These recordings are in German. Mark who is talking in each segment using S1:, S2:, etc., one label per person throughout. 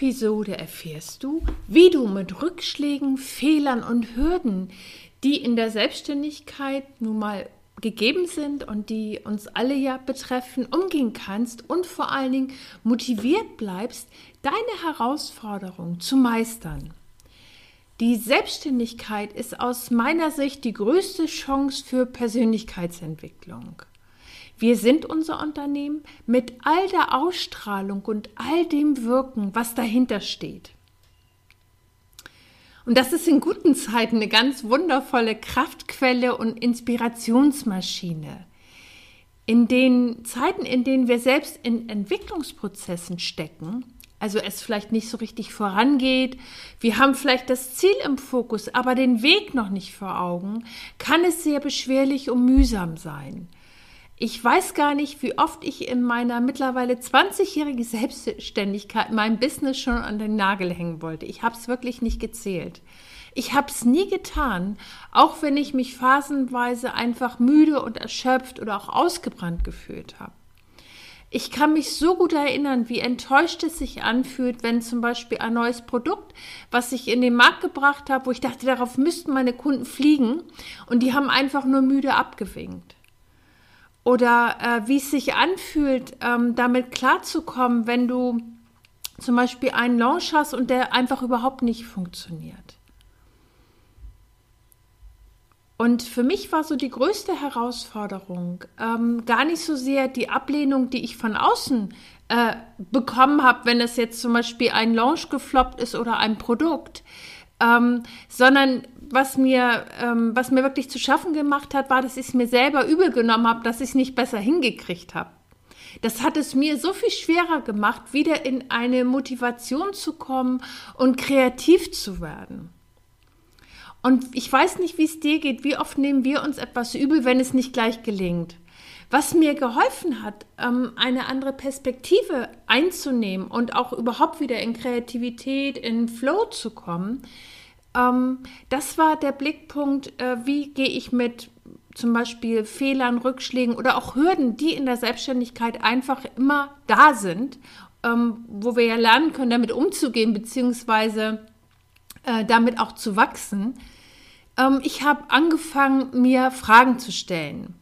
S1: Episode erfährst du, wie du mit Rückschlägen, Fehlern und Hürden, die in der Selbstständigkeit nun mal gegeben sind und die uns alle ja betreffen, umgehen kannst und vor allen Dingen motiviert bleibst, deine Herausforderung zu meistern. Die Selbstständigkeit ist aus meiner Sicht die größte Chance für Persönlichkeitsentwicklung. Wir sind unser Unternehmen mit all der Ausstrahlung und all dem Wirken, was dahinter steht. Und das ist in guten Zeiten eine ganz wundervolle Kraftquelle und Inspirationsmaschine. In den Zeiten, in denen wir selbst in Entwicklungsprozessen stecken, also es vielleicht nicht so richtig vorangeht, wir haben vielleicht das Ziel im Fokus, aber den Weg noch nicht vor Augen, kann es sehr beschwerlich und mühsam sein. Ich weiß gar nicht, wie oft ich in meiner mittlerweile 20-jährigen Selbstständigkeit mein Business schon an den Nagel hängen wollte. Ich habe es wirklich nicht gezählt. Ich habe es nie getan, auch wenn ich mich phasenweise einfach müde und erschöpft oder auch ausgebrannt gefühlt habe. Ich kann mich so gut erinnern, wie enttäuscht es sich anfühlt, wenn zum Beispiel ein neues Produkt, was ich in den Markt gebracht habe, wo ich dachte, darauf müssten meine Kunden fliegen und die haben einfach nur müde abgewinkt. Oder äh, wie es sich anfühlt, ähm, damit klarzukommen, wenn du zum Beispiel einen Launch hast und der einfach überhaupt nicht funktioniert. Und für mich war so die größte Herausforderung ähm, gar nicht so sehr die Ablehnung, die ich von außen äh, bekommen habe, wenn es jetzt zum Beispiel ein Launch gefloppt ist oder ein Produkt, ähm, sondern was mir, ähm, was mir wirklich zu schaffen gemacht hat, war, dass ich es mir selber übel genommen habe, dass ich es nicht besser hingekriegt habe. Das hat es mir so viel schwerer gemacht, wieder in eine Motivation zu kommen und kreativ zu werden. Und ich weiß nicht, wie es dir geht. Wie oft nehmen wir uns etwas übel, wenn es nicht gleich gelingt? Was mir geholfen hat, ähm, eine andere Perspektive einzunehmen und auch überhaupt wieder in Kreativität, in Flow zu kommen, ähm, das war der Blickpunkt, äh, wie gehe ich mit zum Beispiel Fehlern, Rückschlägen oder auch Hürden, die in der Selbstständigkeit einfach immer da sind, ähm, wo wir ja lernen können, damit umzugehen, beziehungsweise äh, damit auch zu wachsen. Ähm, ich habe angefangen, mir Fragen zu stellen.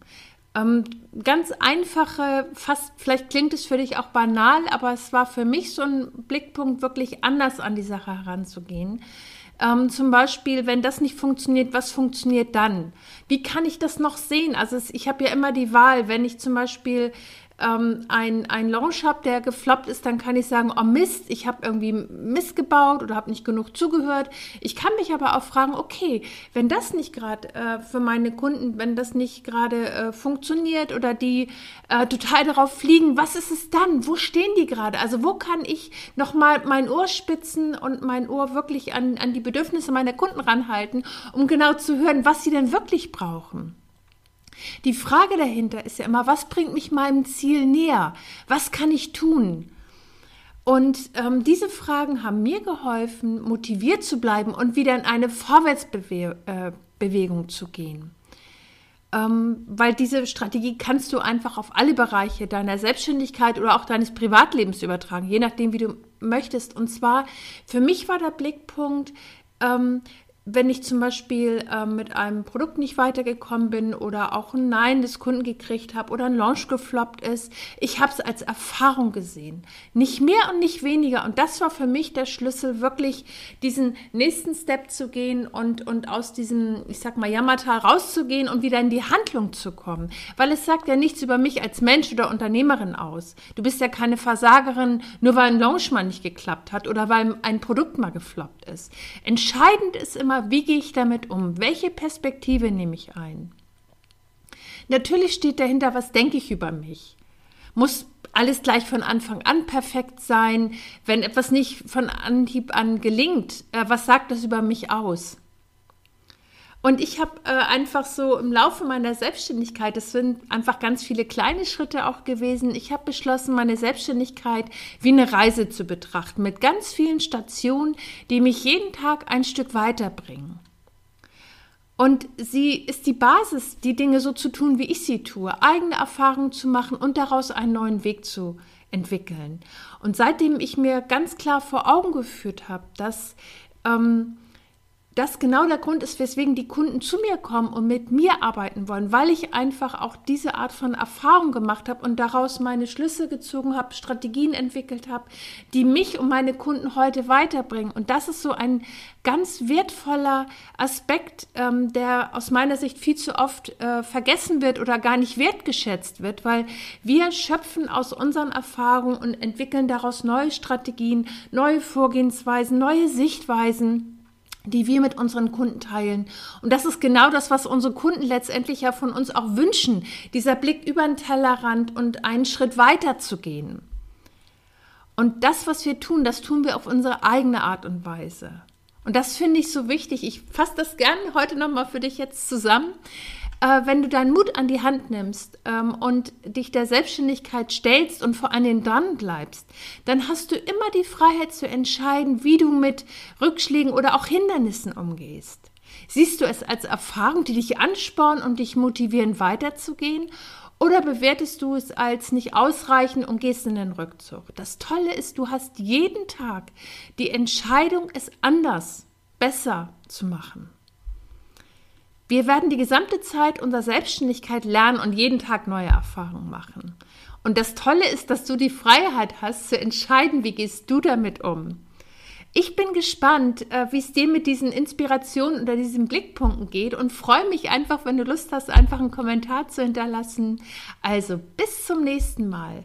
S1: Ähm, ganz einfache, fast, vielleicht klingt es für dich auch banal, aber es war für mich so ein Blickpunkt, wirklich anders an die Sache heranzugehen. Ähm, zum Beispiel, wenn das nicht funktioniert, was funktioniert dann? Wie kann ich das noch sehen? Also es, ich habe ja immer die Wahl, wenn ich zum Beispiel ähm, ein, ein Launch habe, der gefloppt ist, dann kann ich sagen, oh Mist, ich habe irgendwie Mist gebaut oder habe nicht genug zugehört. Ich kann mich aber auch fragen, okay, wenn das nicht gerade äh, für meine Kunden, wenn das nicht gerade äh, funktioniert oder die äh, total darauf fliegen, was ist es dann? Wo stehen die gerade? Also wo kann ich nochmal mein Ohr spitzen und mein Ohr wirklich an, an die Bedürfnisse meiner Kunden ranhalten, um genau zu hören, was sie denn wirklich brauchen? Die Frage dahinter ist ja immer, was bringt mich meinem Ziel näher? Was kann ich tun? Und ähm, diese Fragen haben mir geholfen, motiviert zu bleiben und wieder in eine Vorwärtsbewegung äh, zu gehen. Ähm, weil diese Strategie kannst du einfach auf alle Bereiche deiner Selbstständigkeit oder auch deines Privatlebens übertragen, je nachdem, wie du möchtest. Und zwar, für mich war der Blickpunkt, ähm, wenn ich zum Beispiel äh, mit einem Produkt nicht weitergekommen bin oder auch ein Nein des Kunden gekriegt habe oder ein Launch gefloppt ist, ich habe es als Erfahrung gesehen. Nicht mehr und nicht weniger. Und das war für mich der Schlüssel, wirklich diesen nächsten Step zu gehen und, und aus diesem, ich sag mal, Jammertal rauszugehen und wieder in die Handlung zu kommen. Weil es sagt ja nichts über mich als Mensch oder Unternehmerin aus. Du bist ja keine Versagerin, nur weil ein Launch mal nicht geklappt hat oder weil ein Produkt mal gefloppt ist. Entscheidend ist immer, wie gehe ich damit um? Welche Perspektive nehme ich ein? Natürlich steht dahinter, was denke ich über mich. Muss alles gleich von Anfang an perfekt sein? Wenn etwas nicht von Anhieb an gelingt, äh, was sagt das über mich aus? Und ich habe äh, einfach so im Laufe meiner Selbstständigkeit, es sind einfach ganz viele kleine Schritte auch gewesen, ich habe beschlossen, meine Selbstständigkeit wie eine Reise zu betrachten, mit ganz vielen Stationen, die mich jeden Tag ein Stück weiterbringen. Und sie ist die Basis, die Dinge so zu tun, wie ich sie tue, eigene Erfahrungen zu machen und daraus einen neuen Weg zu entwickeln. Und seitdem ich mir ganz klar vor Augen geführt habe, dass ähm, das genau der Grund ist, weswegen die Kunden zu mir kommen und mit mir arbeiten wollen, weil ich einfach auch diese Art von Erfahrung gemacht habe und daraus meine Schlüsse gezogen habe, Strategien entwickelt habe, die mich und meine Kunden heute weiterbringen. Und das ist so ein ganz wertvoller Aspekt, ähm, der aus meiner Sicht viel zu oft äh, vergessen wird oder gar nicht wertgeschätzt wird, weil wir schöpfen aus unseren Erfahrungen und entwickeln daraus neue Strategien, neue Vorgehensweisen, neue Sichtweisen die wir mit unseren Kunden teilen. Und das ist genau das, was unsere Kunden letztendlich ja von uns auch wünschen. Dieser Blick über den Tellerrand und einen Schritt weiter zu gehen. Und das, was wir tun, das tun wir auf unsere eigene Art und Weise. Und das finde ich so wichtig. Ich fasse das gerne heute nochmal für dich jetzt zusammen äh, wenn du deinen Mut an die Hand nimmst ähm, und dich der Selbstständigkeit stellst und vor allem dran bleibst, dann hast du immer die Freiheit zu entscheiden, wie du mit Rückschlägen oder auch Hindernissen umgehst. Siehst du es als Erfahrung, die dich anspornen und dich motivieren, weiterzugehen? Oder bewertest du es als nicht ausreichend und gehst in den Rückzug? Das Tolle ist, du hast jeden Tag die Entscheidung, es anders, besser zu machen. Wir werden die gesamte Zeit unserer Selbstständigkeit lernen und jeden Tag neue Erfahrungen machen. Und das Tolle ist, dass du die Freiheit hast zu entscheiden, wie gehst du damit um. Ich bin gespannt, äh, wie es dir mit diesen Inspirationen oder diesen Blickpunkten geht und freue mich einfach, wenn du Lust hast, einfach einen Kommentar zu hinterlassen. Also bis zum nächsten Mal.